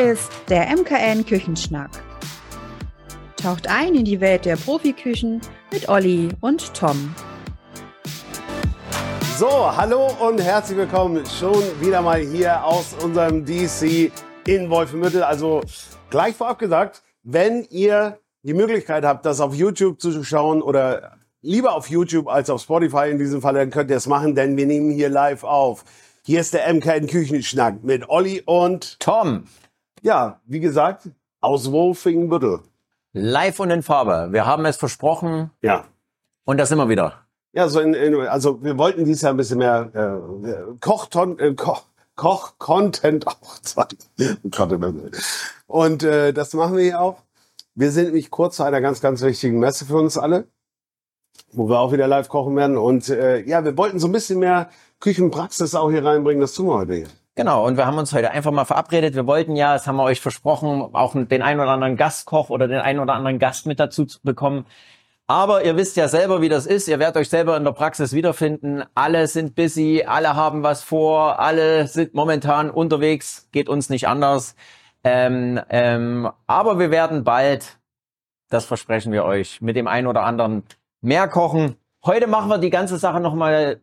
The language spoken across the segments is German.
ist der MKN Küchenschnack. Taucht ein in die Welt der Profiküchen mit Olli und Tom. So, hallo und herzlich willkommen schon wieder mal hier aus unserem DC in Wolfenbüttel. Also gleich vorab gesagt, wenn ihr die Möglichkeit habt, das auf YouTube zu schauen oder lieber auf YouTube als auf Spotify in diesem Fall, dann könnt ihr es machen, denn wir nehmen hier live auf. Hier ist der MKN Küchenschnack mit Olli und Tom. Ja, wie gesagt, aus Wolfingbüttel. Live und in Farbe. Wir haben es versprochen. Ja. Und das immer wieder. Ja, so in, in, also wir wollten dieses Jahr ein bisschen mehr äh, Kochton, äh, Koch, Koch-Content auch zeigen. Und äh, das machen wir hier auch. Wir sind nämlich kurz zu einer ganz, ganz wichtigen Messe für uns alle, wo wir auch wieder live kochen werden. Und äh, ja, wir wollten so ein bisschen mehr Küchenpraxis auch hier reinbringen. Das tun wir heute hier. Genau, und wir haben uns heute einfach mal verabredet. Wir wollten ja, das haben wir euch versprochen, auch den einen oder anderen Gastkoch oder den einen oder anderen Gast mit dazu zu bekommen. Aber ihr wisst ja selber, wie das ist. Ihr werdet euch selber in der Praxis wiederfinden. Alle sind busy, alle haben was vor, alle sind momentan unterwegs, geht uns nicht anders. Ähm, ähm, aber wir werden bald, das versprechen wir euch, mit dem einen oder anderen mehr kochen. Heute machen wir die ganze Sache nochmal,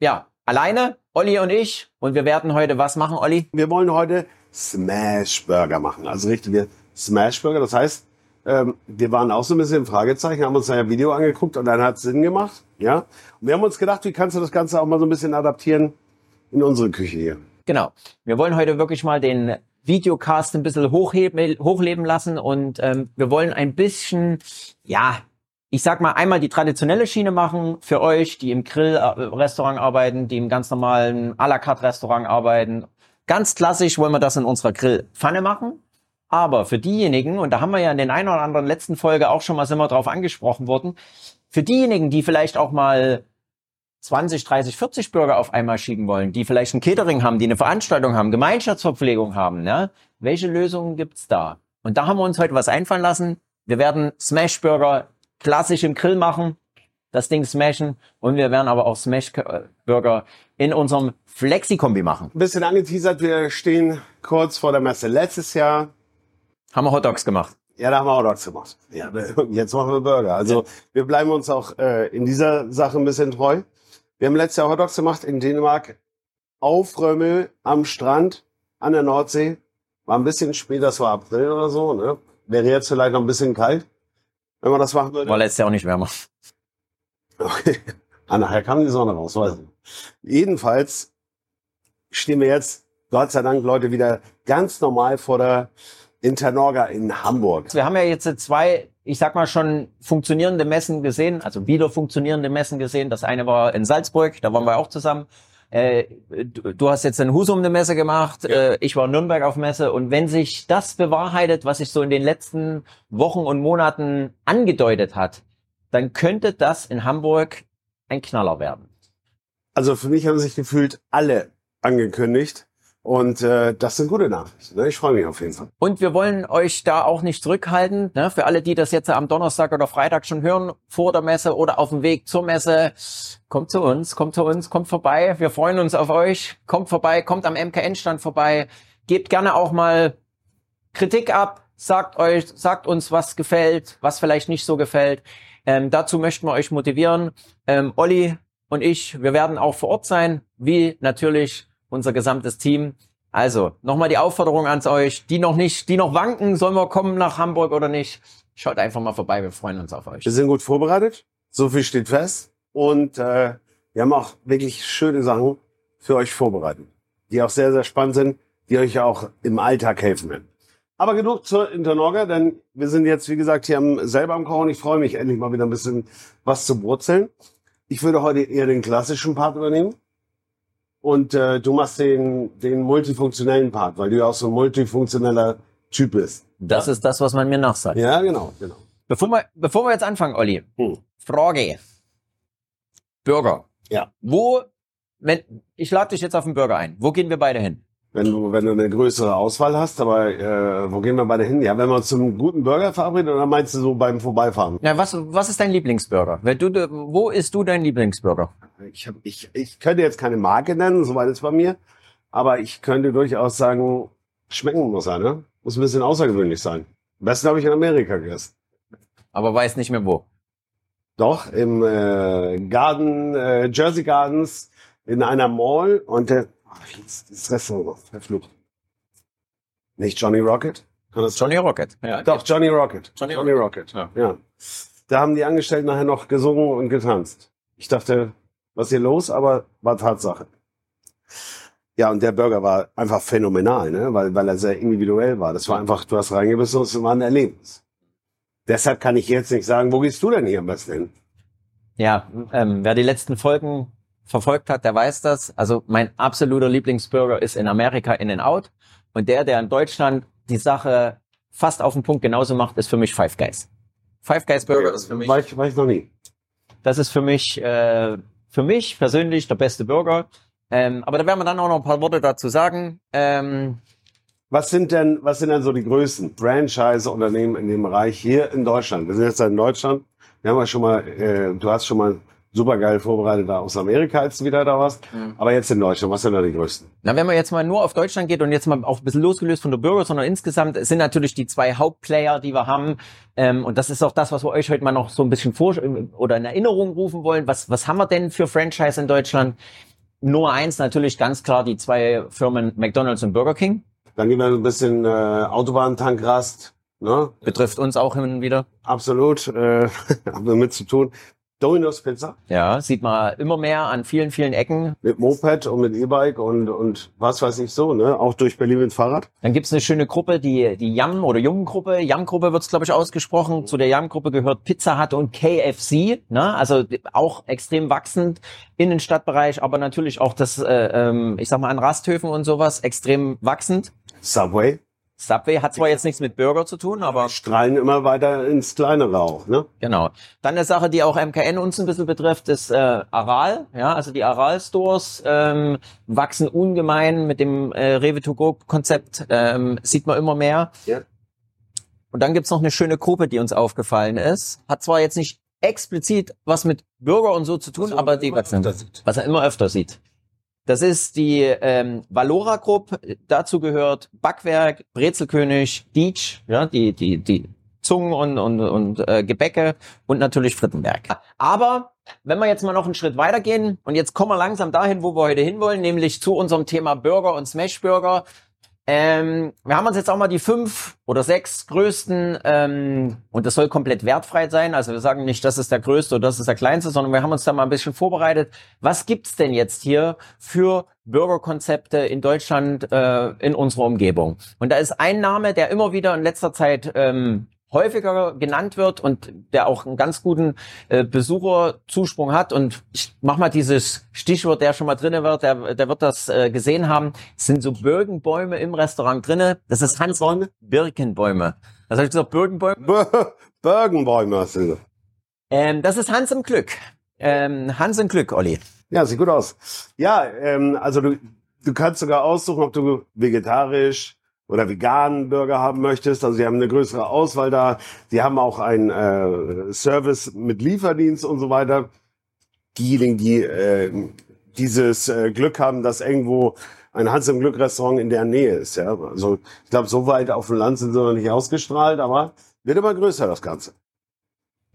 ja, alleine, Olli und ich. Und wir werden heute was machen, Olli? Wir wollen heute Smash Burger machen. Also richtige Smash Burger. Das heißt, ähm, wir waren auch so ein bisschen im Fragezeichen, haben uns ein Video angeguckt und dann hat es Sinn gemacht. Ja. Und wir haben uns gedacht, wie kannst du das Ganze auch mal so ein bisschen adaptieren in unsere Küche hier? Genau. Wir wollen heute wirklich mal den Videocast ein bisschen hochheben, hochleben lassen und ähm, wir wollen ein bisschen, ja, ich sag mal, einmal die traditionelle Schiene machen für euch, die im Grillrestaurant arbeiten, die im ganz normalen à la carte Restaurant arbeiten. Ganz klassisch wollen wir das in unserer Grillpfanne machen. Aber für diejenigen, und da haben wir ja in den ein oder anderen letzten Folge auch schon mal sind wir drauf angesprochen worden, für diejenigen, die vielleicht auch mal 20, 30, 40 Bürger auf einmal schieben wollen, die vielleicht ein Catering haben, die eine Veranstaltung haben, Gemeinschaftsverpflegung haben, ne? welche Lösungen gibt's da? Und da haben wir uns heute was einfallen lassen. Wir werden Smash Burger klassisch im Grill machen, das Ding smashen und wir werden aber auch Smash Burger in unserem Flexi-Kombi machen. Ein bisschen angeteasert, wir stehen kurz vor der Messe. Letztes Jahr haben wir Hot Dogs gemacht. Ja, da haben wir Hot Dogs gemacht. Ja, jetzt machen wir Burger. Also wir bleiben uns auch äh, in dieser Sache ein bisschen treu. Wir haben letztes Jahr Hot Dogs gemacht in Dänemark auf Römmel am Strand an der Nordsee. War ein bisschen spät, das war April oder so. Ne? Wäre jetzt vielleicht noch ein bisschen kalt, wenn man das machen würde. War letztes Jahr auch nicht wärmer. Okay. Ah, nachher kam die Sonne raus, weiß ich. Jedenfalls stehen wir jetzt, Gott sei Dank, Leute, wieder ganz normal vor der Internorga in Hamburg. Wir haben ja jetzt zwei, ich sag mal schon funktionierende Messen gesehen, also wieder funktionierende Messen gesehen. Das eine war in Salzburg, da waren wir auch zusammen. Äh, du, hast jetzt in Husum eine Messe gemacht, ja. äh, ich war in Nürnberg auf Messe und wenn sich das bewahrheitet, was sich so in den letzten Wochen und Monaten angedeutet hat, dann könnte das in Hamburg ein Knaller werden. Also für mich haben sich gefühlt alle angekündigt. Und äh, das sind gute Nachrichten. Ne? Ich freue mich auf jeden Fall. Und wir wollen euch da auch nicht zurückhalten. Ne? Für alle, die das jetzt am Donnerstag oder Freitag schon hören, vor der Messe oder auf dem Weg zur Messe, kommt zu uns, kommt zu uns, kommt vorbei. Wir freuen uns auf euch. Kommt vorbei, kommt am MKN-Stand vorbei. Gebt gerne auch mal Kritik ab. Sagt euch, sagt uns, was gefällt, was vielleicht nicht so gefällt. Ähm, dazu möchten wir euch motivieren. Ähm, Olli und ich, wir werden auch vor Ort sein, wie natürlich unser gesamtes Team. Also, nochmal die Aufforderung an euch, die noch nicht, die noch wanken, sollen wir kommen nach Hamburg oder nicht? Schaut einfach mal vorbei, wir freuen uns auf euch. Wir sind gut vorbereitet, so viel steht fest. Und äh, wir haben auch wirklich schöne Sachen für euch vorbereitet, die auch sehr, sehr spannend sind, die euch auch im Alltag helfen werden. Aber genug zur Internorga, denn wir sind jetzt, wie gesagt, hier selber am Kochen. Ich freue mich endlich mal wieder ein bisschen was zu brutzeln. Ich würde heute eher den klassischen Part übernehmen. Und äh, du machst den, den multifunktionellen Part, weil du ja auch so ein multifunktioneller Typ bist. Das ja? ist das, was man mir nachsagt. Ja, genau, genau. Bevor wir, bevor wir jetzt anfangen, Olli, hm. Frage. Burger. Ja. Wo, wenn, ich lade dich jetzt auf den Burger ein. Wo gehen wir beide hin? Wenn du, wenn du eine größere Auswahl hast, aber äh, wo gehen wir beide hin? Ja, wenn wir uns zum guten Burger verabreden oder meinst du so beim Vorbeifahren? Ja, was, was ist dein Lieblingsburger? Wenn du, wo isst du dein Lieblingsburger? Ich, hab, ich, ich könnte jetzt keine Marke nennen, soweit ist bei mir, aber ich könnte durchaus sagen, Schmecken muss er, ne? Muss ein bisschen außergewöhnlich sein. Am besten habe ich in Amerika gegessen. Aber weiß nicht mehr wo. Doch, im äh, Garden, äh, Jersey Gardens in einer Mall und der, Restaurant noch? Verflucht. Nicht Johnny Rocket? Kann das Johnny Rocket. Ja. Doch, Johnny Rocket. Johnny Rocket. Ja. ja. Da haben die Angestellten nachher noch gesungen und getanzt. Ich dachte, was ist hier los? Aber war Tatsache. Ja, und der Burger war einfach phänomenal, ne? weil, weil er sehr individuell war. Das war einfach, du hast reingebissen und es war ein Erlebnis. Deshalb kann ich jetzt nicht sagen, wo gehst du denn hier am besten hin? Ja, ähm, wer die letzten Folgen verfolgt hat, der weiß das. Also mein absoluter Lieblingsburger ist in Amerika In and Out. Und der, der in Deutschland die Sache fast auf den Punkt genauso macht, ist für mich Five Guys. Five Guys Burger ist für mich, ich, war ich noch nie. das ist für mich, äh, für mich persönlich der beste Burger. Ähm, aber da werden wir dann auch noch ein paar Worte dazu sagen. Ähm, Was sind denn, was sind denn so die größten Franchise-Unternehmen in dem Bereich hier in Deutschland? Wir sind jetzt in Deutschland. Wir haben ja schon mal, äh, du hast schon mal super geil vorbereitet da aus Amerika, als du wieder da warst. Aber jetzt in Deutschland, was sind da die größten? Na, wenn man jetzt mal nur auf Deutschland geht und jetzt mal auch ein bisschen losgelöst von der Bürger, sondern insgesamt sind natürlich die zwei Hauptplayer, die wir haben. Ähm, und das ist auch das, was wir euch heute mal noch so ein bisschen vor oder in Erinnerung rufen wollen. Was, was haben wir denn für Franchise in Deutschland? Nummer eins natürlich ganz klar die zwei Firmen McDonald's und Burger King. Dann gehen wir ein bisschen äh, Autobahntankrast. Ne? Betrifft uns auch hin und wieder. Absolut, äh, haben wir mit zu tun. Domino's Pizza Ja, sieht man immer mehr an vielen, vielen Ecken. mit Moped und mit E-Bike und, und was weiß ich so, ne? Auch durch Berlin mit Fahrrad. Dann gibt's eine schöne Gruppe, die die Yam oder Jungen-Gruppe. Yam-Gruppe wird's glaube ich, ausgesprochen. Zu der Yam-Gruppe gehört Pizza Hut und KFC. Ne? Also auch extrem wachsend in den Stadtbereich, aber natürlich auch das, äh, ähm, ich sag mal, an Rasthöfen und sowas extrem wachsend. Subway. Subway hat zwar jetzt nichts mit Burger zu tun, aber Strahlen immer weiter ins Kleinere auch, ne? Genau. Dann eine Sache, die auch MKN uns ein bisschen betrifft, ist äh, Aral. Ja, also die Aral-Stores ähm, wachsen ungemein mit dem äh, Rewe to go Konzept. Ähm, sieht man immer mehr. Ja. Und dann gibt's noch eine schöne Gruppe, die uns aufgefallen ist. Hat zwar jetzt nicht explizit was mit Bürger und so zu tun, aber die wachsen. Was er immer öfter sieht. Das ist die ähm, Valora Group. Dazu gehört Backwerk, Brezelkönig, Dietsch, ja, die die die Zungen und und und äh, Gebäcke und natürlich Frittenberg. Aber wenn wir jetzt mal noch einen Schritt weitergehen und jetzt kommen wir langsam dahin, wo wir heute hinwollen, nämlich zu unserem Thema Burger und Smash Burger. Ähm, wir haben uns jetzt auch mal die fünf oder sechs größten, ähm, und das soll komplett wertfrei sein. Also wir sagen nicht, das ist der größte oder das ist der kleinste, sondern wir haben uns da mal ein bisschen vorbereitet. Was gibt's denn jetzt hier für Burgerkonzepte in Deutschland äh, in unserer Umgebung? Und da ist ein Name, der immer wieder in letzter Zeit ähm, häufiger genannt wird und der auch einen ganz guten äh, Besucherzuspruch hat. Und ich mach mal dieses Stichwort, der schon mal drinne wird, der, der wird das äh, gesehen haben. Es sind so Birkenbäume im Restaurant drinne. Das ist Hans Bäume? Birkenbäume. Was habe ich gesagt? Birkenbäume? B- Bergenbäume hast du. Ähm, das ist Hans im Glück. Ähm, Hans im Glück, Olli. Ja, sieht gut aus. Ja, ähm, also du, du kannst sogar aussuchen, ob du vegetarisch oder veganen Burger haben möchtest. Also sie haben eine größere Auswahl da. Sie haben auch einen äh, Service mit Lieferdienst und so weiter. Diejenigen, die äh, dieses äh, Glück haben, dass irgendwo ein Hans im Glück Restaurant in der Nähe ist. Ja, also ich glaube, so weit auf dem Land sind sie noch nicht ausgestrahlt, aber wird immer größer das Ganze.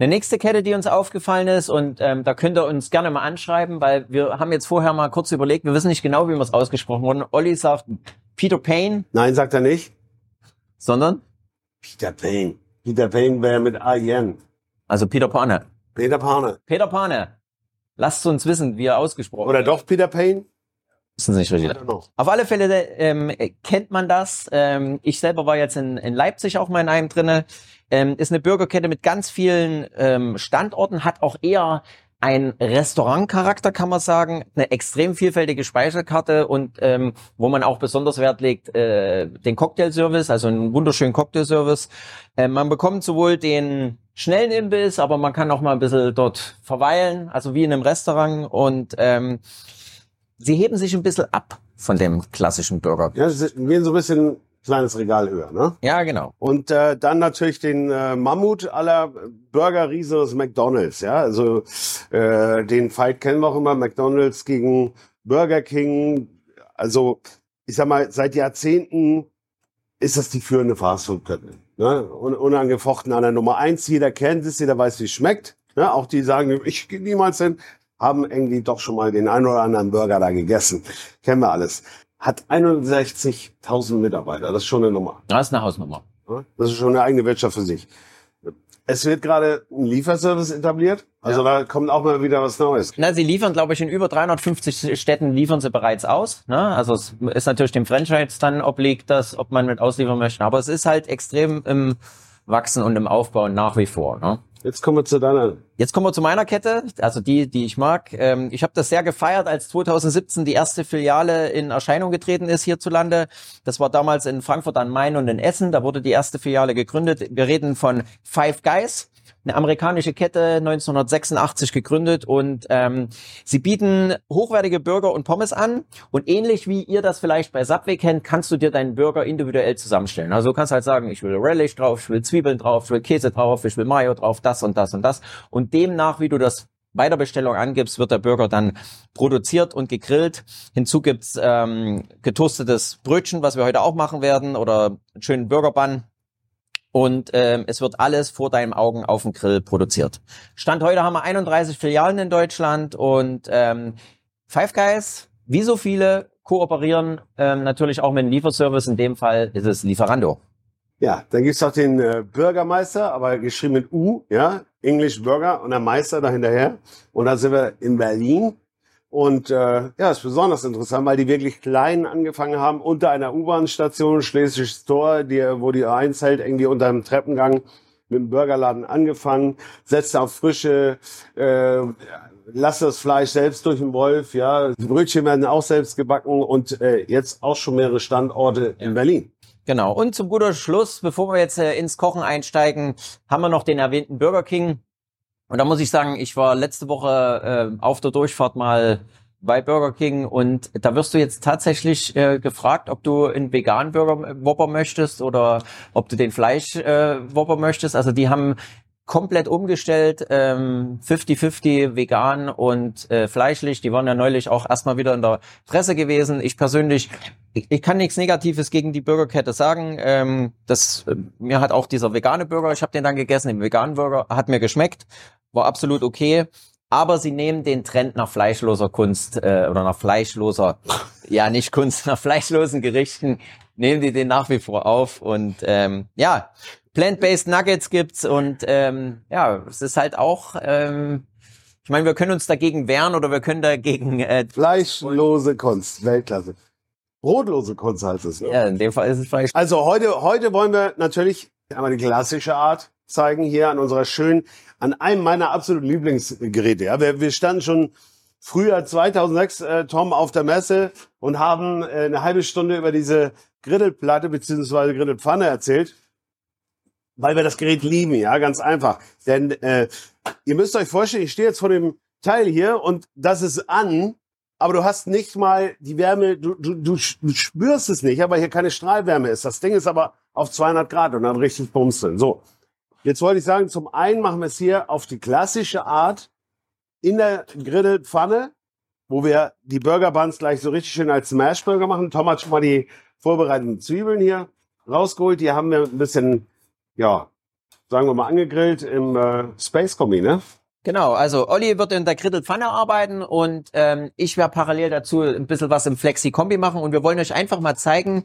Eine nächste Kette, die uns aufgefallen ist, und ähm, da könnt ihr uns gerne mal anschreiben, weil wir haben jetzt vorher mal kurz überlegt, wir wissen nicht genau, wie wir es ausgesprochen wurden. Olli sagt Peter Payne, Nein, sagt er nicht. sondern, Peter Payne. Peter Payne wäre mit A-I-N. also Peter Pane. Peter Pane. Peter Pane. Lasst uns wissen, wie er ausgesprochen Oder doch Peter Payne? Wissen Sie nicht richtig. Auf alle Fälle ähm, kennt man das. Ähm, ich selber war jetzt in, in Leipzig auch mal in einem drinne. Ähm, ist eine Bürgerkette mit ganz vielen ähm, Standorten, hat auch eher ein Restaurantcharakter, kann man sagen, eine extrem vielfältige Speisekarte und ähm, wo man auch besonders Wert legt, äh, den Cocktailservice, also einen wunderschönen Cocktailservice. Äh, man bekommt sowohl den schnellen Imbiss, aber man kann auch mal ein bisschen dort verweilen, also wie in einem Restaurant und ähm, sie heben sich ein bisschen ab von dem klassischen Burger. Ja, sie gehen so ein bisschen kleines Regal höher, ne? Ja, genau. Und äh, dann natürlich den äh, Mammut aller Burgerriese des McDonalds, ja. Also äh, den Fight kennen wir auch immer, McDonalds gegen Burger King. Also ich sag mal, seit Jahrzehnten ist das die führende Fastfood-Kette. Ne? Un unangefochten an der Nummer eins. Jeder kennt es, jeder weiß, wie es schmeckt. Ne? Auch die sagen, ich gehe niemals hin, haben irgendwie doch schon mal den einen oder anderen Burger da gegessen. Kennen wir alles. Hat 61.000 Mitarbeiter. Das ist schon eine Nummer. Das ist eine Hausnummer. Das ist schon eine eigene Wirtschaft für sich. Es wird gerade ein Lieferservice etabliert. Also da kommt auch mal wieder was Neues. Na, sie liefern, glaube ich, in über 350 Städten liefern sie bereits aus. Ne? Also es ist natürlich dem Franchise dann obliegt das, ob man mit ausliefern möchte. Aber es ist halt extrem im Wachsen und im Aufbau nach wie vor. Ne? Jetzt kommen wir zu deiner. Jetzt kommen wir zu meiner Kette, also die, die ich mag. Ähm, ich habe das sehr gefeiert, als 2017 die erste Filiale in Erscheinung getreten ist hierzulande. Das war damals in Frankfurt am Main und in Essen. Da wurde die erste Filiale gegründet. Wir reden von Five Guys eine amerikanische Kette 1986 gegründet und ähm, sie bieten hochwertige Burger und Pommes an und ähnlich wie ihr das vielleicht bei Subway kennt, kannst du dir deinen Burger individuell zusammenstellen. Also du kannst halt sagen, ich will Relish drauf, ich will Zwiebeln drauf, ich will Käse drauf, ich will Mayo drauf, das und das und das und demnach, wie du das bei der Bestellung angibst, wird der Burger dann produziert und gegrillt. Hinzu gibt's ähm, getoastetes Brötchen, was wir heute auch machen werden, oder einen schönen Burgerbun und ähm, es wird alles vor deinen Augen auf dem Grill produziert. Stand heute haben wir 31 Filialen in Deutschland und ähm, Five Guys, wie so viele, kooperieren ähm, natürlich auch mit dem Lieferservice. In dem Fall ist es Lieferando. Ja, dann gibt's auch den äh, Bürgermeister, aber geschrieben mit U, ja, English Burger und der Meister dahinterher. Und da sind wir in Berlin und äh, ja, ist besonders interessant, weil die wirklich klein angefangen haben, unter einer U-Bahn-Station, Schlesisches Tor, die, wo die A1 hält, irgendwie unter einem Treppengang mit dem Burgerladen angefangen, setzt auf frische, äh, lass das Fleisch selbst durch den Wolf, ja, die Brötchen werden auch selbst gebacken und äh, jetzt auch schon mehrere Standorte in Berlin. Genau. Und zum guter Schluss, bevor wir jetzt äh, ins Kochen einsteigen, haben wir noch den erwähnten Burger King. Und da muss ich sagen, ich war letzte Woche äh, auf der Durchfahrt mal bei Burger King und da wirst du jetzt tatsächlich äh, gefragt, ob du einen veganen Burger Whopper möchtest oder ob du den Fleisch äh, Whopper möchtest. Also die haben komplett umgestellt, ähm, 50-50 vegan und äh, fleischlich. Die waren ja neulich auch erstmal wieder in der Presse gewesen. Ich persönlich, ich, ich kann nichts Negatives gegen die Burgerkette sagen. Ähm, das, äh, mir hat auch dieser vegane Burger, ich habe den dann gegessen, den veganen Burger, hat mir geschmeckt war absolut okay. Aber sie nehmen den Trend nach fleischloser Kunst äh, oder nach fleischloser, ja nicht Kunst, nach fleischlosen Gerichten, nehmen die den nach wie vor auf. Und ähm, ja, Plant-Based Nuggets gibt's und ähm, ja, es ist halt auch, ähm, ich meine, wir können uns dagegen wehren oder wir können dagegen äh, Fleischlose Kunst, Weltklasse. Brotlose Kunst heißt es. Ne? Ja, in dem Fall ist es Fleisch. Also heute, heute wollen wir natürlich einmal die klassische Art zeigen hier an unserer schönen, an einem meiner absoluten Lieblingsgeräte. Ja, wir, wir standen schon früher 2006 äh, Tom auf der Messe und haben äh, eine halbe Stunde über diese Grittelplatte beziehungsweise Grittelpfanne erzählt, weil wir das Gerät lieben. Ja, ganz einfach. Denn äh, ihr müsst euch vorstellen, ich stehe jetzt vor dem Teil hier und das ist an, aber du hast nicht mal die Wärme, du, du, du, spürst es nicht, aber hier keine Strahlwärme ist. Das Ding ist aber auf 200 Grad und dann richtig Bums drin. So, Jetzt wollte ich sagen, zum einen machen wir es hier auf die klassische Art in der Grillpfanne, wo wir die Burger Buns gleich so richtig schön als Smashburger machen. Tom hat schon mal die vorbereiteten Zwiebeln hier rausgeholt. Die haben wir ein bisschen, ja, sagen wir mal angegrillt im äh, Space Kombi, ne? Genau, also Olli wird in der Grittelpfanne arbeiten und ähm, ich werde parallel dazu ein bisschen was im Flexi-Kombi machen und wir wollen euch einfach mal zeigen,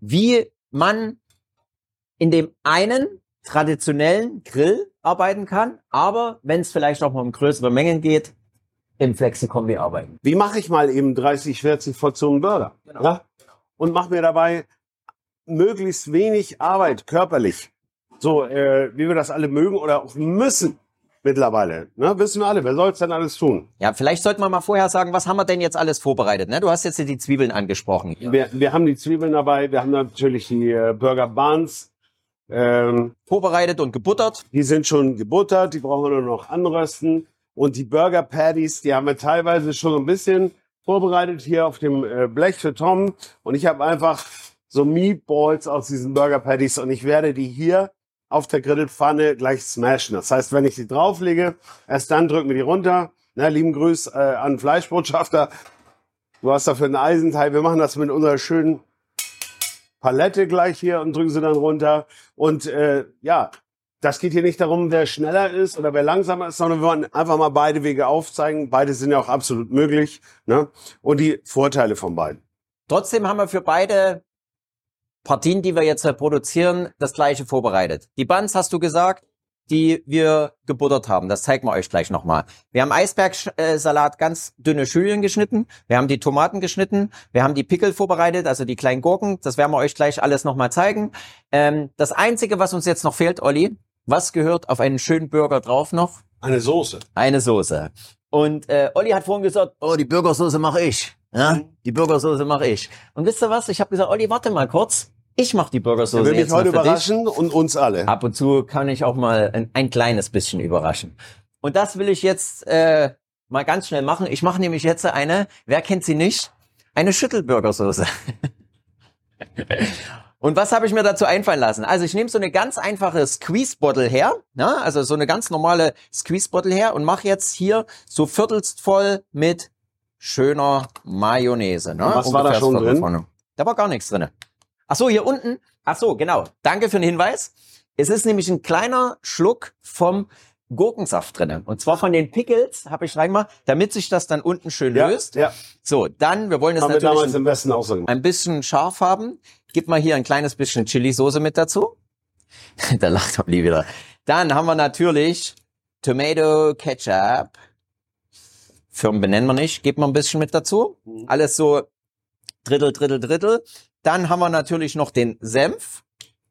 wie man in dem einen traditionellen Grill arbeiten kann, aber wenn es vielleicht auch mal um größere Mengen geht, im Flexi-Kombi arbeiten. Wie mache ich mal eben 30, 40 Portionen Burger? Genau. Ja? Und mache mir dabei möglichst wenig Arbeit körperlich. So, äh, wie wir das alle mögen oder auch müssen mittlerweile. Ne? Wissen wir alle, wer soll es denn alles tun? Ja, vielleicht sollten wir mal vorher sagen, was haben wir denn jetzt alles vorbereitet? Ne? Du hast jetzt die Zwiebeln angesprochen. Ja. Wir, wir haben die Zwiebeln dabei, wir haben natürlich die äh, Burger Buns, ähm, Vorbereitet und gebuttert. Die sind schon gebuttert, die brauchen wir nur noch anrösten. Und die Burger Patties, die haben wir teilweise schon ein bisschen vorbereitet hier auf dem äh, Blech für Tom. Und ich habe einfach so Meatballs aus diesen Burger Patties und ich werde die hier auf der Grillpfanne gleich smashen. Das heißt, wenn ich die drauflege, erst dann drücken wir die runter. Na, lieben Grüß äh, an Fleischbotschafter. Du hast dafür ein Eisenteil. Wir machen das mit unserer schönen Palette gleich hier und drücken sie dann runter. Und äh, ja, das geht hier nicht darum, wer schneller ist oder wer langsamer ist, sondern wir wollen einfach mal beide Wege aufzeigen. Beide sind ja auch absolut möglich. Ne? Und die Vorteile von beiden. Trotzdem haben wir für beide Partien, die wir jetzt produzieren, das gleiche vorbereitet. Die Buns hast du gesagt, die wir gebuttert haben. Das zeigen wir euch gleich nochmal. Wir haben Eisbergsalat ganz dünne Schülchen geschnitten. Wir haben die Tomaten geschnitten. Wir haben die Pickel vorbereitet, also die kleinen Gurken. Das werden wir euch gleich alles nochmal zeigen. Ähm, das Einzige, was uns jetzt noch fehlt, Olli, was gehört auf einen schönen Burger drauf noch? Eine Soße. Eine Soße. Und äh, Olli hat vorhin gesagt, oh, die Burgersoße mache ich. Ja, die Burgersoße mache ich. Und wisst ihr was? Ich habe gesagt, Olli, warte mal kurz. Ich mache die Burgersoße Der will mich jetzt heute mal für dich. überraschen und uns alle. Ab und zu kann ich auch mal ein, ein kleines bisschen überraschen. Und das will ich jetzt äh, mal ganz schnell machen. Ich mache nämlich jetzt eine, wer kennt sie nicht? Eine Schüttelburgersoße. Und was habe ich mir dazu einfallen lassen? Also ich nehme so eine ganz einfache Squeeze-Bottle her, ja, also so eine ganz normale Squeeze-Bottle her und mache jetzt hier so viertelst voll mit schöner Mayonnaise. Ne? Und was war da Ungefähr schon drin? vorne. Da war gar nichts drinne. Ach so, hier unten. Ach so, genau. Danke für den Hinweis. Es ist nämlich ein kleiner Schluck vom Gurkensaft drinnen. Und zwar von den Pickles habe ich reingemacht, damit sich das dann unten schön Ja, löst. ja. So, dann, wir wollen das Haben natürlich auch so ein bisschen scharf haben. Gib mal hier ein kleines bisschen Chili-Soße mit dazu. da lacht Olli wieder. Dann haben wir natürlich Tomato Ketchup. Firmen benennen wir nicht. Gib mal ein bisschen mit dazu. Alles so Drittel, Drittel, Drittel. Dann haben wir natürlich noch den Senf.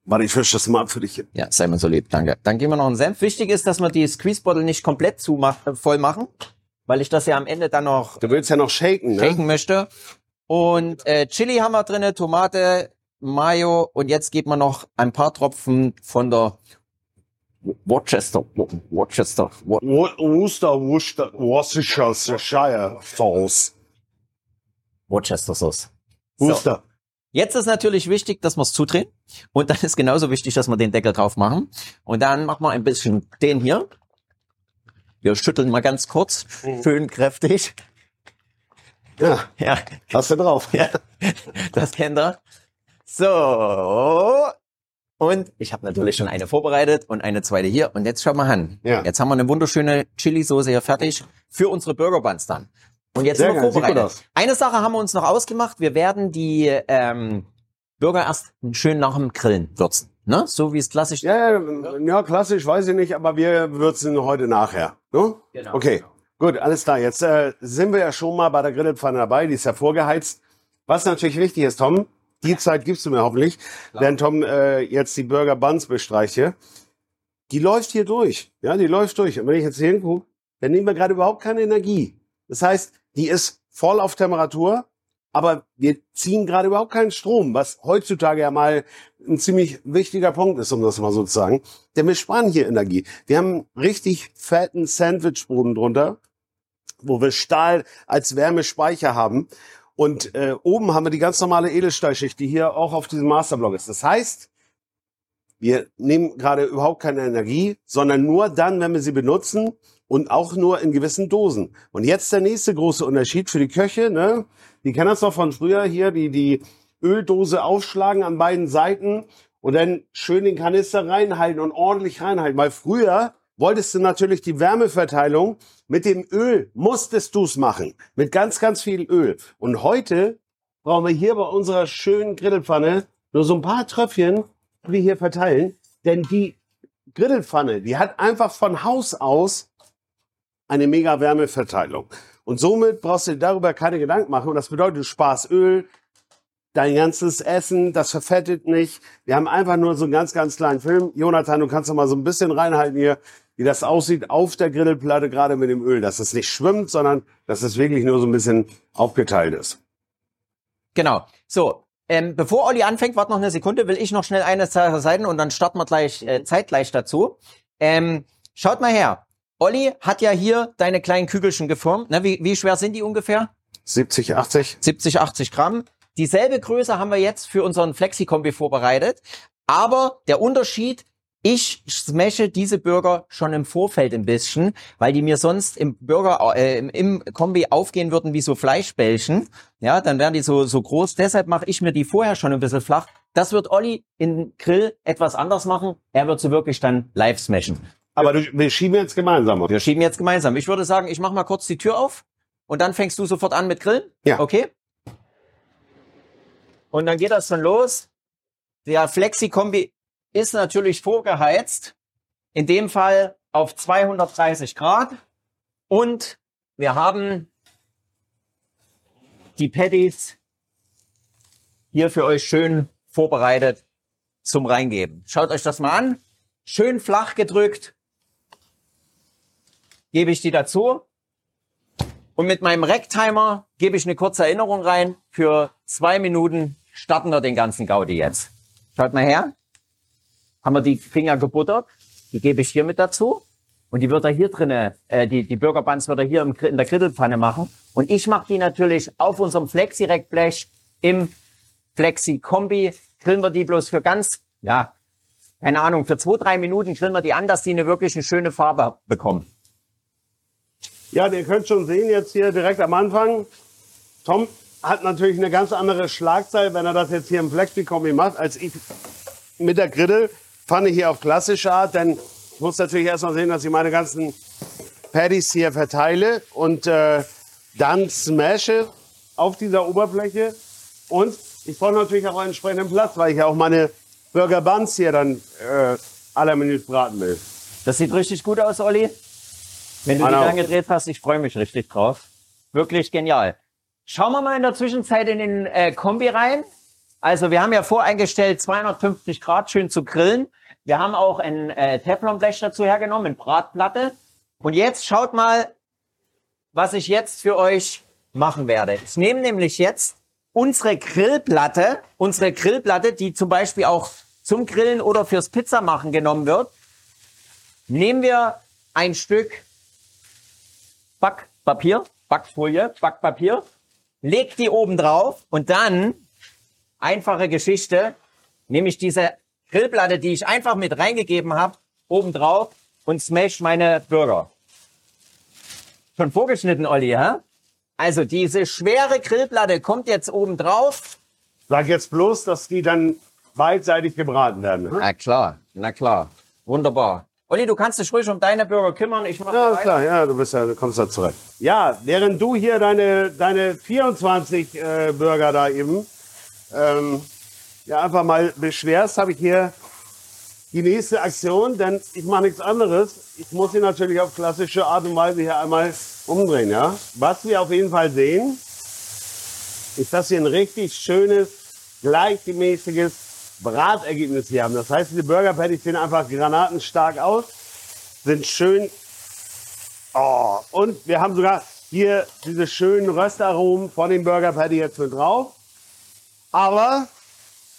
Warte, ich fische das mal ab für dich. Ja, sei mir so lieb, danke. Dann geben wir noch einen Senf. Wichtig ist, dass wir die Squeeze-Bottle nicht komplett zu voll machen, weil ich das ja am Ende dann noch Du willst ja noch shaken, ne? shaken möchte. Und äh, Chili haben wir drinne, Tomate, Mayo und jetzt gibt man noch ein paar Tropfen von der Worcester, Worcester, Wo- Wo- Worcester, Worcester, Worcestershire Sauce. Worcester Sauce. Worcester. Jetzt ist natürlich wichtig, dass wir es zudrehen und dann ist genauso wichtig, dass wir den Deckel drauf machen und dann machen wir ein bisschen den hier. Wir schütteln mal ganz kurz, schön kräftig. Ja, Ja, hast du drauf. Ja, das kennt ihr. So. Und ich habe natürlich schon eine vorbereitet und eine zweite hier. Und jetzt schau mal an. Ja. Jetzt haben wir eine wunderschöne Chili-Soße hier fertig für unsere Burger Buns dann. Und jetzt Sehr sind wir geil, vorbereitet. Eine Sache haben wir uns noch ausgemacht. Wir werden die ähm, Burger erst schön nach dem Grillen würzen. Ne? So wie es klassisch Ja, ja, ja, klassisch, weiß ich nicht, aber wir würzen heute nachher. Ne? Genau. Okay, gut, alles klar. Jetzt äh, sind wir ja schon mal bei der Grillpfanne dabei, die ist ja vorgeheizt. Was natürlich wichtig ist, Tom, die Zeit gibst du mir hoffentlich, während Tom äh, jetzt die Burger Buns bestreicht hier. Die läuft hier durch. Ja, die läuft durch. Und wenn ich jetzt hier hingucke, dann nehmen wir gerade überhaupt keine Energie. Das heißt, die ist voll auf Temperatur, aber wir ziehen gerade überhaupt keinen Strom, was heutzutage ja mal ein ziemlich wichtiger Punkt ist, um das mal so zu sagen. Denn wir sparen hier Energie. Wir haben richtig fetten Sandwichboden drunter, wo wir Stahl als Wärmespeicher haben. Und äh, oben haben wir die ganz normale Edelstahlschicht, die hier auch auf diesem Masterblock ist. Das heißt, wir nehmen gerade überhaupt keine Energie, sondern nur dann, wenn wir sie benutzen und auch nur in gewissen Dosen. Und jetzt der nächste große Unterschied für die Köche, ne? Die kennen das noch von früher hier, die die Öldose aufschlagen an beiden Seiten und dann schön den Kanister reinhalten und ordentlich reinhalten. Weil früher wolltest du natürlich die Wärmeverteilung mit dem Öl, musstest du's machen. Mit ganz, ganz viel Öl. Und heute brauchen wir hier bei unserer schönen Grillpfanne nur so ein paar Tröpfchen, die wir hier verteilen. Denn die Grillpfanne, die hat einfach von Haus aus eine mega Wärmeverteilung. Und somit brauchst du dir darüber keine Gedanken machen. Und das bedeutet, du sparst Öl, dein ganzes Essen, das verfettet nicht. Wir haben einfach nur so einen ganz, ganz kleinen Film. Jonathan, du kannst doch mal so ein bisschen reinhalten hier, wie das aussieht auf der Grillplatte, gerade mit dem Öl. Dass es nicht schwimmt, sondern dass es wirklich nur so ein bisschen aufgeteilt ist. Genau. So, ähm, bevor Olli anfängt, warte noch eine Sekunde, will ich noch schnell eine Sache sagen und dann starten wir gleich äh, zeitgleich dazu. Ähm, schaut mal her. Olli hat ja hier deine kleinen Kügelchen geformt. Ne, wie, wie schwer sind die ungefähr? 70, 80? 70, 80 Gramm. Dieselbe Größe haben wir jetzt für unseren Flexi-Kombi vorbereitet. Aber der Unterschied, Ich smashe diese Burger schon im Vorfeld ein bisschen, weil die mir sonst im Burger äh, im Kombi aufgehen würden wie so Fleischbällchen. Ja, dann wären die so so groß. Deshalb mache ich mir die vorher schon ein bisschen flach. Das wird Olli in Grill etwas anders machen. Er wird sie wirklich dann live smashen. Aber du, wir schieben jetzt gemeinsam. Wir schieben jetzt gemeinsam. Ich würde sagen, ich mache mal kurz die Tür auf und dann fängst du sofort an mit Grillen. Ja. Okay. Und dann geht das schon los. Der Flexi-Kombi ist natürlich vorgeheizt. In dem Fall auf 230 Grad. Und wir haben die Patties hier für euch schön vorbereitet zum Reingeben. Schaut euch das mal an. Schön flach gedrückt. Gebe ich die dazu. Und mit meinem Racktimer gebe ich eine kurze Erinnerung rein. Für zwei Minuten starten wir den ganzen Gaudi jetzt. Schaut mal her haben wir die Finger gebuttert. Die gebe ich hier mit dazu. Und die wird er hier drinnen, äh, die, die Burger Buns wird er hier im, in der Grittelpfanne machen. Und ich mache die natürlich auf unserem Flexi-Rack-Blech im Flexi-Kombi. Grillen wir die bloß für ganz, ja, keine Ahnung, für zwei, drei Minuten grillen wir die an, dass die eine wirklich eine schöne Farbe bekommen. Ja, ihr könnt schon sehen jetzt hier direkt am Anfang. Tom hat natürlich eine ganz andere Schlagzeile, wenn er das jetzt hier im Flexi-Kombi macht, als ich mit der Griddel. Pfanne hier auf klassische Art, denn ich muss natürlich erstmal sehen, dass ich meine ganzen Patties hier verteile und äh, dann smashe auf dieser Oberfläche. Und ich brauche natürlich auch einen entsprechenden Platz, weil ich ja auch meine Burger Buns hier dann äh, aller Minute braten will. Das sieht richtig gut aus, Olli. Wenn du die dann gedreht hast, ich freue mich richtig drauf. Wirklich genial. Schauen wir mal in der Zwischenzeit in den äh, Kombi rein. Also wir haben ja voreingestellt, 250 Grad schön zu grillen. Wir haben auch ein äh, Teflonblech dazu hergenommen, eine Bratplatte. Und jetzt schaut mal, was ich jetzt für euch machen werde. Ich nehme nämlich jetzt unsere Grillplatte, unsere Grillplatte, die zum Beispiel auch zum Grillen oder fürs Pizzamachen genommen wird. Nehmen wir ein Stück Backpapier, Backfolie, Backpapier, legt die oben drauf und dann einfache Geschichte, nämlich diese Grillplatte, die ich einfach mit reingegeben habe, obendrauf und smash meine Burger. Schon vorgeschnitten, Olli, hä? Also diese schwere Grillplatte kommt jetzt obendrauf. Sag jetzt bloß, dass die dann beidseitig gebraten werden. Ne? Na klar, na klar. Wunderbar. Olli, du kannst dich ruhig um deine Burger kümmern. Ich mach ja, klar, ja, du bist ja, du kommst da zurecht. Ja, während du hier deine, deine 24 äh, Burger da eben ähm, ja, einfach mal beschwerst, habe ich hier die nächste Aktion, denn ich mache nichts anderes. Ich muss sie natürlich auf klassische Art und Weise hier einmal umdrehen. Ja? Was wir auf jeden Fall sehen, ist, dass wir ein richtig schönes, gleichmäßiges Bratergebnis hier haben. Das heißt, diese Burger Patties sehen einfach granatenstark aus, sind schön. Oh, und wir haben sogar hier diese schönen Röstaromen von den Burger Patty jetzt mit drauf. Aber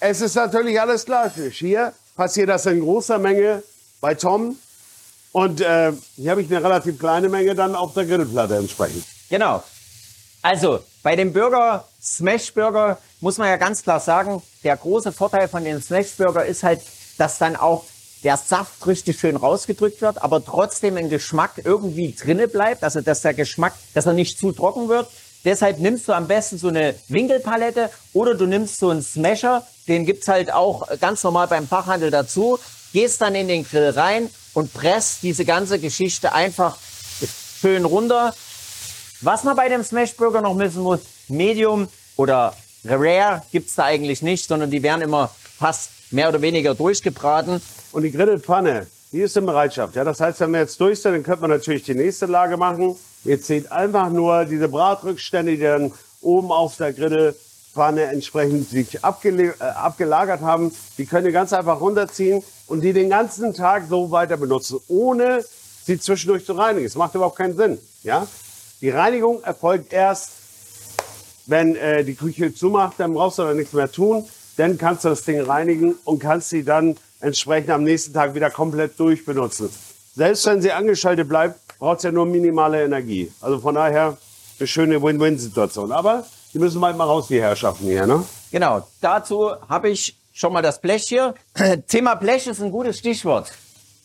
es ist natürlich alles klassisch. Hier passiert das in großer Menge bei Tom. Und äh, hier habe ich eine relativ kleine Menge dann auf der Grillplatte entsprechend. Genau. Also bei dem Burger, Smash Burger, muss man ja ganz klar sagen, der große Vorteil von dem Smash Burger ist halt, dass dann auch der Saft richtig schön rausgedrückt wird, aber trotzdem ein Geschmack irgendwie drinne bleibt. Also dass der Geschmack, dass er nicht zu trocken wird, Deshalb nimmst du am besten so eine Winkelpalette oder du nimmst so einen Smasher, den gibt's halt auch ganz normal beim Fachhandel dazu, gehst dann in den Grill rein und presst diese ganze Geschichte einfach schön runter. Was man bei dem Smashburger noch wissen muss, Medium oder Rare gibt's da eigentlich nicht, sondern die werden immer fast mehr oder weniger durchgebraten. Und die Grillpfanne, die ist in Bereitschaft. Ja, das heißt, wenn wir jetzt durch sind, dann könnte man natürlich die nächste Lage machen. Ihr seht einfach nur diese Bratrückstände, die dann oben auf der Grillpfanne entsprechend sich abgele äh, abgelagert haben. Die könnt ihr ganz einfach runterziehen und die den ganzen Tag so weiter benutzen, ohne sie zwischendurch zu reinigen. Es macht überhaupt keinen Sinn. Ja? Die Reinigung erfolgt erst, wenn äh, die Küche zumacht, dann brauchst du da nichts mehr tun. Dann kannst du das Ding reinigen und kannst sie dann entsprechend am nächsten Tag wieder komplett durchbenutzen. Selbst wenn sie angeschaltet bleibt, braucht es ja nur minimale Energie. Also von daher eine schöne Win-Win-Situation. Aber die müssen halt mal raus, die Herrschaften hier, ne? Genau. Dazu habe ich schon mal das Blech hier. Thema Blech ist ein gutes Stichwort.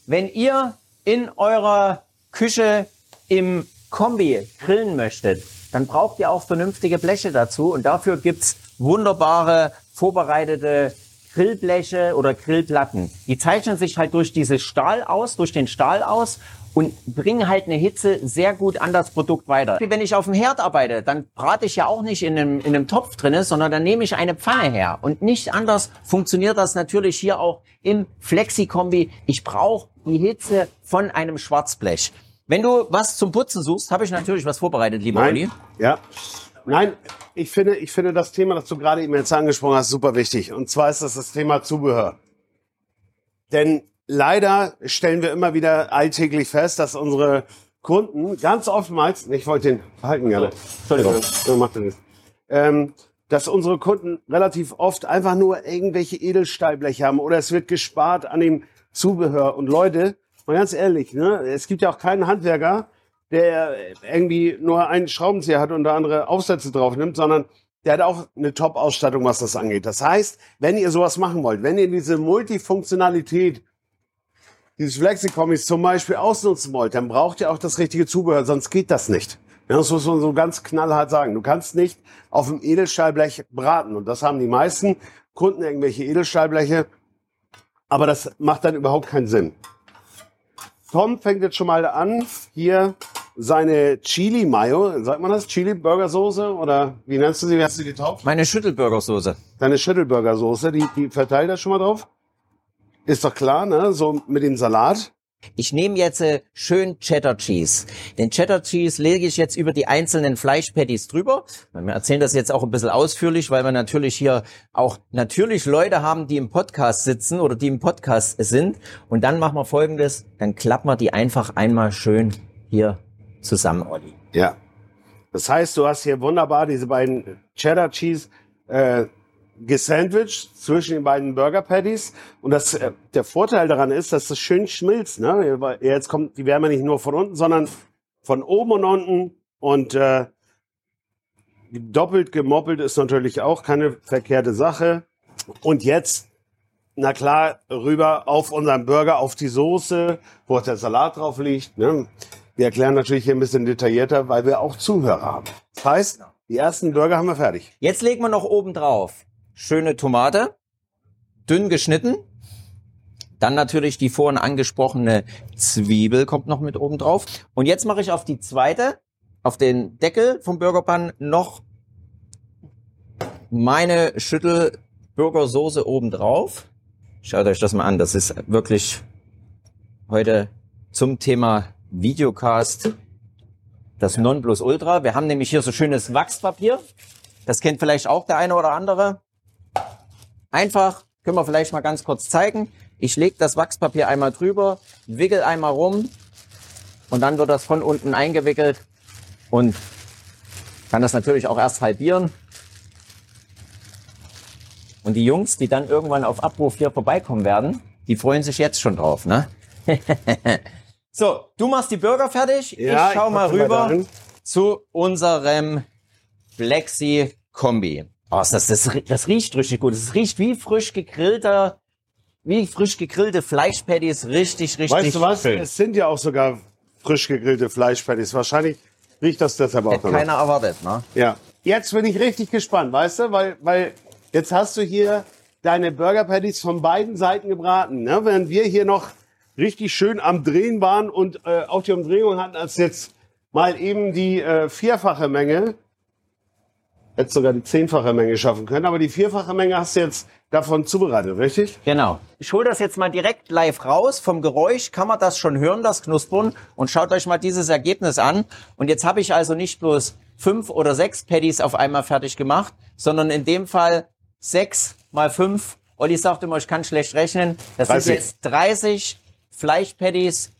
Wenn ihr in eurer Küche im Kombi grillen möchtet, dann braucht ihr auch vernünftige Bleche dazu und dafür gibt's wunderbare vorbereitete Grillbleche oder Grillplatten. Die zeichnen sich halt durch dieses Stahl aus, durch den Stahl aus und bringen halt eine Hitze sehr gut an das Produkt weiter. Wenn ich auf dem Herd arbeite, dann brate ich ja auch nicht in einem, in einem Topf drinne, sondern dann nehme ich eine Pfanne her. Und nicht anders funktioniert das natürlich hier auch im Flexi-Kombi. Ich brauche die Hitze von einem Schwarzblech. Wenn du was zum Putzen suchst, habe ich natürlich was vorbereitet, lieber Nein. Olli. Ja. Nein, ich finde, ich finde das Thema, das du gerade eben jetzt angesprochen hast, super wichtig. Und zwar ist das das Thema Zubehör. Denn leider stellen wir immer wieder alltäglich fest, dass unsere Kunden ganz oftmals, ich wollte den halten gerne. Entschuldigung. Ja, macht er nicht. Ähm, dass unsere Kunden relativ oft einfach nur irgendwelche Edelstahlbleche haben oder es wird gespart an dem Zubehör. Und Leute, mal ganz ehrlich, ne, es gibt ja auch keinen Handwerker, der irgendwie nur einen Schraubenzieher hat und da andere Aufsätze drauf nimmt, sondern der hat auch eine Top-Ausstattung, was das angeht. Das heißt, wenn ihr sowas machen wollt, wenn ihr diese Multifunktionalität dieses Flexikombis zum Beispiel ausnutzen wollt, dann braucht ihr auch das richtige Zubehör, sonst geht das nicht. Das muss man so ganz knallhart sagen. Du kannst nicht auf dem Edelstahlblech braten. Und das haben die meisten Kunden irgendwelche Edelstahlbleche. Aber das macht dann überhaupt keinen Sinn. Tom fängt jetzt schon mal an, hier seine Chili Mayo, sagt man das? Chili Burgersoße oder wie nennst du sie? Wie hast du die getauft? Meine Schüttelburgersoße. Deine Schüttelburgersoße, die, die verteilt das schon mal drauf? Ist doch klar, ne? So mit dem Salat. Ich nehme jetzt äh, schön Cheddar Cheese. Den Cheddar Cheese lege ich jetzt über die einzelnen Fleischpatties drüber. Wir erzählen das jetzt auch ein bisschen ausführlich, weil wir natürlich hier auch natürlich Leute haben, die im Podcast sitzen oder die im Podcast sind. Und dann machen wir folgendes, dann klappen wir die einfach einmal schön hier zusammen, Olli. Ja. Das heißt, du hast hier wunderbar diese beiden Cheddar Cheese äh, gesandwiched zwischen den beiden Burger Patties. Und das, äh, der Vorteil daran ist, dass das schön schmilzt. Ne? Jetzt kommt die Wärme nicht nur von unten, sondern von oben und unten. Und äh, doppelt gemoppelt ist natürlich auch keine verkehrte Sache. Und jetzt, na klar, rüber auf unseren Burger, auf die Soße, wo auch der Salat drauf liegt. Ne? Wir erklären natürlich hier ein bisschen detaillierter, weil wir auch Zuhörer haben. Das heißt, die ersten Burger haben wir fertig. Jetzt legen wir noch oben drauf schöne Tomate, dünn geschnitten. Dann natürlich die vorhin angesprochene Zwiebel kommt noch mit oben drauf. Und jetzt mache ich auf die zweite, auf den Deckel vom Burgerpan noch meine Schüttelburgersoße oben drauf. Schaut euch das mal an. Das ist wirklich heute zum Thema Videocast das Nonplusultra. Wir haben nämlich hier so schönes Wachspapier. Das kennt vielleicht auch der eine oder andere. Einfach, können wir vielleicht mal ganz kurz zeigen. Ich lege das Wachspapier einmal drüber, wickel einmal rum und dann wird das von unten eingewickelt und kann das natürlich auch erst halbieren. Und die Jungs, die dann irgendwann auf Abruf hier vorbeikommen werden, die freuen sich jetzt schon drauf, ne? so, du machst die Burger fertig. Ja, ich schau ich mal mal rüber dahin. zu unserem Flexi Kombi. Oh, das, das, das riecht richtig gut. Es riecht wie frisch gegrillter, wie frisch gegrillte Fleischpatties. Richtig, richtig Weißt du was? schön. Es sind ja auch sogar frisch gegrillte Fleischpatties. Wahrscheinlich riecht das deshalb auch Hätte danach. keiner erwartet, ne? Ja. Jetzt bin ich richtig gespannt, weißt du? Weil, weil jetzt hast du hier deine Burger Patties von beiden Seiten gebraten. Ne? Während wir hier noch richtig schön am Drehen waren und äh, auch die Umdrehung hatten, als jetzt mal eben die äh, vierfache Menge, hätte sogar die zehnfache Menge schaffen können, aber die vierfache Menge hast du jetzt davon zubereitet, richtig? Genau. Ich hole das jetzt mal direkt live raus. Vom Geräusch kann man das schon hören, das Knuspern. Und schaut euch mal dieses Ergebnis an. Und jetzt habe ich also nicht bloß fünf oder sechs Patties auf einmal fertig gemacht, sondern in dem Fall sechs mal fünf. Olli sagt immer, ich kann schlecht rechnen. Das 30. sind jetzt 30 Fleischpatties,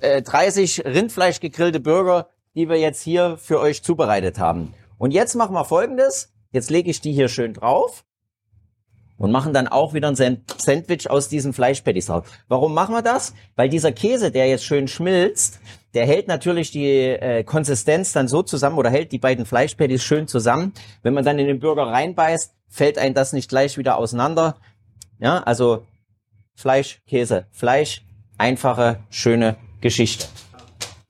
äh, 30 Rindfleisch gegrillte Burger, die wir jetzt hier für euch zubereitet haben. Und jetzt machen wir folgendes. Jetzt lege ich die hier schön drauf. und machen dann auch wieder ein Sand- Sandwich aus diesen Fleischpatties drauf. Warum machen wir das? Weil dieser Käse, der jetzt schön schmilzt, der hält natürlich die äh, Konsistenz dann so zusammen oder hält die beiden Fleischpatties schön zusammen. Wenn man dann in den Burger reinbeißt, fällt einem das nicht gleich wieder auseinander. Ja, also Fleisch, Käse, Fleisch, einfache, schöne Geschichte.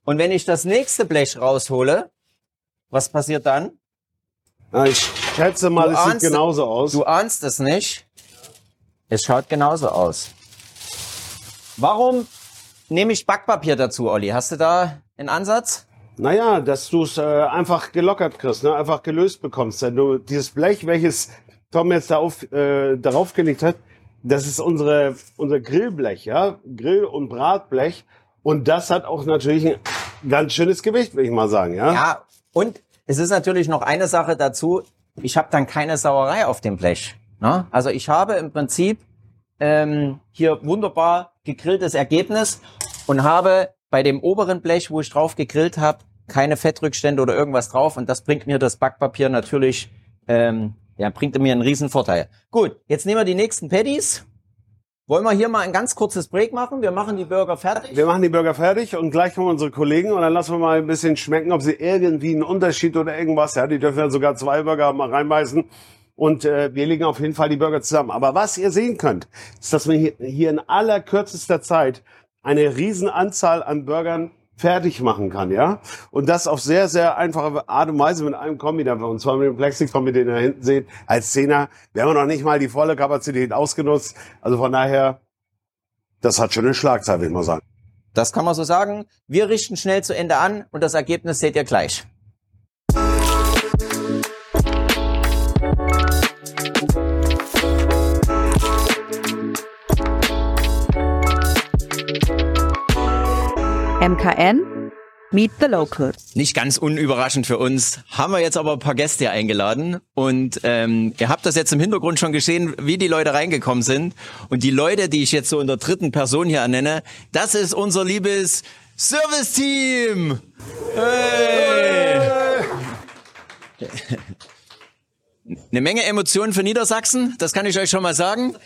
Und wenn ich das nächste Blech raushole, was passiert dann? Na, ich schätze mal, es sieht genauso aus. Du ahnst es nicht. Es schaut genauso aus. Warum nehme ich Backpapier dazu, Olli? Hast du da einen Ansatz? Naja, dass du es äh, einfach gelockert kriegst, ne? einfach gelöst bekommst. Wenn du dieses Blech, welches Tom jetzt da auf, äh, darauf gelegt hat, das ist unsere, unser Grillblech, ja, Grill- und Bratblech. Und das hat auch natürlich ein ganz schönes Gewicht, will ich mal sagen, ja. Ja, und es ist natürlich noch eine Sache dazu. Ich habe dann keine Sauerei auf dem Blech. Ne? Also ich habe im Prinzip ähm, hier wunderbar gegrilltes Ergebnis und habe bei dem oberen Blech, wo ich drauf gegrillt habe, keine Fettrückstände oder irgendwas drauf. Und das bringt mir das Backpapier natürlich, ähm, ja, bringt mir einen riesen Vorteil. Gut, jetzt nehmen wir die nächsten Patties. Wollen wir hier mal ein ganz kurzes Break machen? Wir machen die Burger fertig. Wir machen die Burger fertig und gleich kommen unsere Kollegen und dann lassen wir mal ein bisschen schmecken, ob sie irgendwie einen Unterschied oder irgendwas, ja, die dürfen ja sogar zwei Burger mal reinbeißen und äh, wir legen auf jeden Fall die Burger zusammen. Aber was ihr sehen könnt, ist, dass man hier, hier in allerkürzester Zeit eine riesen Anzahl an Burgern fertig machen kann, ja. Und das auf sehr, sehr einfache Art und Weise mit einem Kombi. Und zwar mit dem Plexi-Kombi, den ihr hinten seht, als Zehner. Wir haben noch nicht mal die volle Kapazität ausgenutzt. Also von daher, das hat schon eine Schlagzeit, würde ich mal sagen. Das kann man so sagen. Wir richten schnell zu Ende an und das Ergebnis seht ihr gleich. MKN Meet the Locals. Nicht ganz unüberraschend für uns, haben wir jetzt aber ein paar Gäste hier eingeladen und ähm, ihr habt das jetzt im Hintergrund schon gesehen, wie die Leute reingekommen sind und die Leute, die ich jetzt so in der dritten Person hier ernenne, das ist unser liebes Service-Team. Hey. Eine Menge Emotionen für Niedersachsen, das kann ich euch schon mal sagen.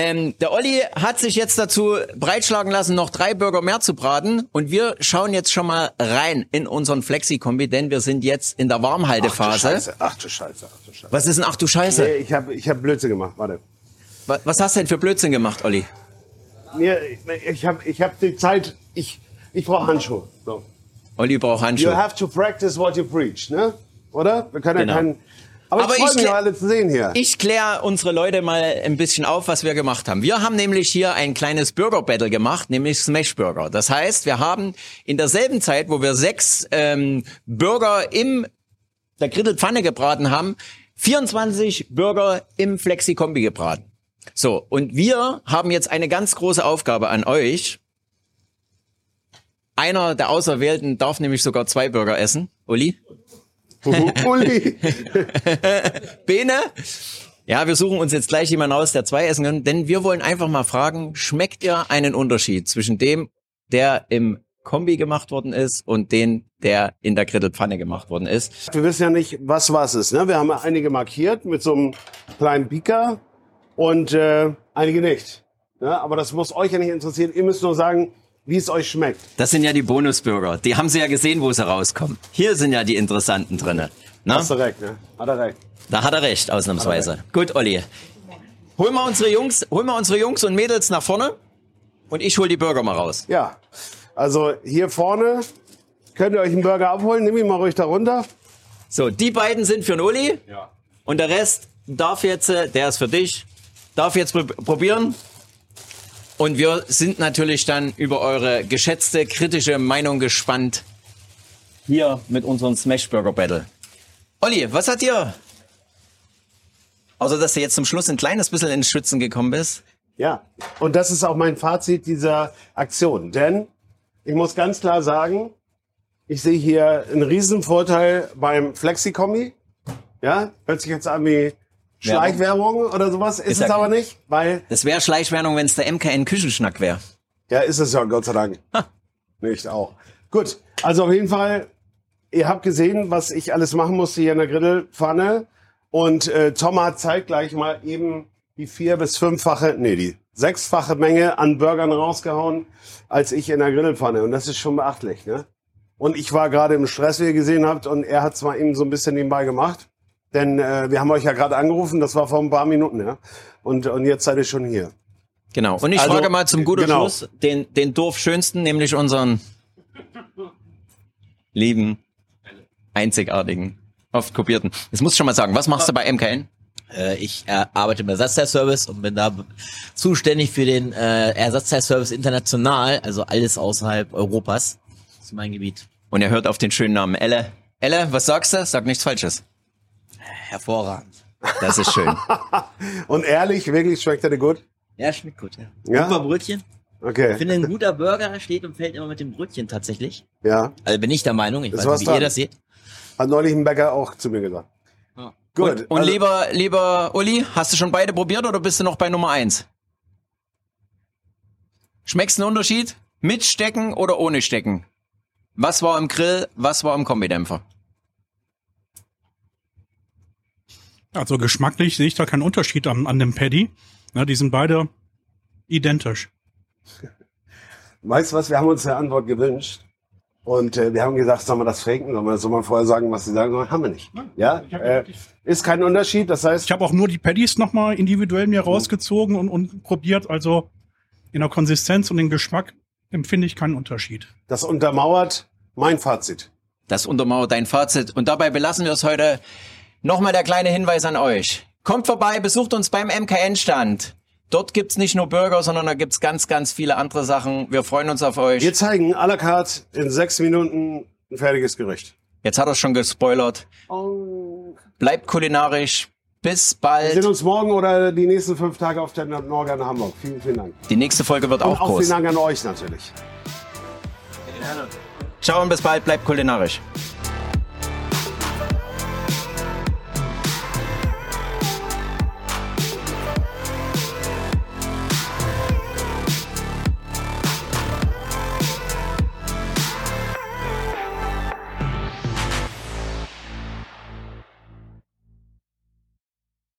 Ähm, der Olli hat sich jetzt dazu breitschlagen lassen, noch drei Burger mehr zu braten. Und wir schauen jetzt schon mal rein in unseren Flexi-Kombi, denn wir sind jetzt in der Ach du Warmhaltephase. Scheiße, ach du Scheiße, ach du Scheiße. Was ist denn, ach du Scheiße? Nee, ich habe ich hab Blödsinn gemacht, warte. Wa- Was hast du denn für Blödsinn gemacht, Olli? Mir, ich habe ich hab die Zeit, ich, ich brauche Handschuhe. So. Olli braucht You Handschuhe. have to practice what you preach, ne? Oder? Wir können Genau. ja keinen... Aber, Aber ich freue ich mich, klär- alle zu sehen hier. Ich kläre unsere Leute mal ein bisschen auf, was wir gemacht haben. Wir haben nämlich hier ein kleines Burger Battle gemacht, nämlich Smash Burger. Das heißt, wir haben in derselben Zeit, wo wir sechs ähm, Burger im der Grittelpfanne gebraten haben, 24 Burger im Flexi-Kombi gebraten. So, und wir haben jetzt eine ganz große Aufgabe an euch. Einer der Auserwählten darf nämlich sogar zwei Burger essen. Uli? Uli. Bene? Ja, wir suchen uns jetzt gleich jemanden aus, der zwei essen kann, denn wir wollen einfach mal fragen, schmeckt ihr einen Unterschied zwischen dem, der im Kombi gemacht worden ist und den, der in der Grittelpfanne gemacht worden ist? Wir wissen ja nicht, was was ist. Ne? Wir haben einige markiert mit so einem kleinen Pika und äh, einige nicht. Ne? Aber das muss euch ja nicht interessieren. Ihr müsst nur sagen, wie es euch schmeckt. Das sind ja die Bonusbürger. Die haben sie ja gesehen, wo sie rauskommen. Hier sind ja die interessanten drinne. Na? Hast du recht, ne? Hat er recht. Da hat er recht, ausnahmsweise. Gut, Olli. Hol mal unsere Jungs, hol mal unsere Jungs und Mädels nach vorne und ich hol die Burger mal raus. Ja, also hier vorne könnt ihr euch einen Burger abholen. Nimm ihn mal ruhig da runter. So, die beiden sind für den Uli. Ja. Und der Rest darf jetzt, äh, der ist für dich, darf jetzt pr probieren. Und wir sind natürlich dann über eure geschätzte, kritische Meinung gespannt. Hier mit unserem Smash Burger Battle. Olli, was hat dir? Außer, dass du jetzt zum Schluss ein kleines bisschen ins Schwitzen gekommen bist. Ja, und das ist auch mein Fazit dieser Aktion. Denn ich muss ganz klar sagen, ich sehe hier einen riesen Vorteil beim Flexi-Kombi. Ja, hört sich jetzt an wie Schleichwerbung oder sowas. Ist, ja es aber nicht, weil, Das wäre Schleichwerbung, wenn es der MKN Küchenschnack wäre. ja, ist es ja, Gott sei Dank. Nicht auch. Gut, also auf jeden Fall, ihr habt gesehen, was ich alles machen musste hier in der Grillpfanne. Und äh, Tom hat zeitgleich mal eben die vier- bis fünffache, nee, die sechsfache Menge an Burgern rausgehauen, als ich in der Grillpfanne. Und das ist schon beachtlich, ne? Und ich war gerade im Stress, wie ihr gesehen habt, und er hat mal eben so ein bisschen nebenbei gemacht. Denn äh, wir haben euch ja gerade angerufen, das war vor ein paar Minuten, ja. Und, und jetzt seid ihr schon hier. Genau. Und ich Also, frage mal zum guten genau. Schluss den, den Dorfschönsten, nämlich unseren lieben, einzigartigen, oft kopierten. Das musst du schon mal sagen. Was machst du bei MKN? Äh, ich äh, arbeite im Ersatzteilservice und bin da zuständig für den äh, Ersatzteilservice international, also alles außerhalb Europas. Das ist mein Gebiet. Und er hört auf den schönen Namen Elle. Elle, was sagst du? Sag nichts Falsches. Hervorragend. Das ist schön. Und ehrlich, wirklich schmeckt er dir gut? Ja, schmeckt gut, ja. Ja? Super Brötchen. Ich Okay. finde, ein guter Burger steht und fällt immer mit dem Brötchen tatsächlich. Ja. Also bin ich der Meinung, ich Ist weiß nicht, wie ihr das seht. Hat neulich ein Bäcker auch zu mir gesagt. Ja. Gut. Und, und also- lieber, lieber Uli, hast du schon beide probiert oder bist du noch bei Nummer eins? Schmeckst du einen Unterschied? Mit Stecken oder ohne Stecken? Was war im Grill, was war im Kombidämpfer? Also geschmacklich sehe ich da keinen Unterschied an, an dem Paddy. Ja, die sind beide identisch. Weißt du was, wir haben uns eine Antwort gewünscht. Und äh, wir haben gesagt, sollen wir das faken? Sollen wir, wir vorher sagen, was sie sagen sollen? Haben wir nicht. Ja? Äh, ist kein Unterschied. Das heißt, Ich habe auch nur die Paddies nochmal individuell mir rausgezogen und, und probiert. Also in der Konsistenz und den Geschmack empfinde ich keinen Unterschied. das untermauert mein Fazit. Das untermauert dein Fazit. Und dabei belassen wir es heute. Nochmal der kleine Hinweis an euch. Kommt vorbei, besucht uns beim MKN-Stand. Dort gibt's nicht nur Burger, sondern da gibt's ganz, ganz viele andere Sachen. Wir freuen uns auf euch. Wir zeigen à la carte in sechs Minuten ein fertiges Gericht. Jetzt hat er schon gespoilert. Bleibt kulinarisch. Bis Wir bald. sehen uns morgen oder die nächsten fünf Tage auf der Norga in Hamburg. Vielen, vielen Dank. Die nächste Folge wird Und auch auch groß. vielen Dank an euch natürlich. Ciao und bis bald. Bleibt kulinarisch.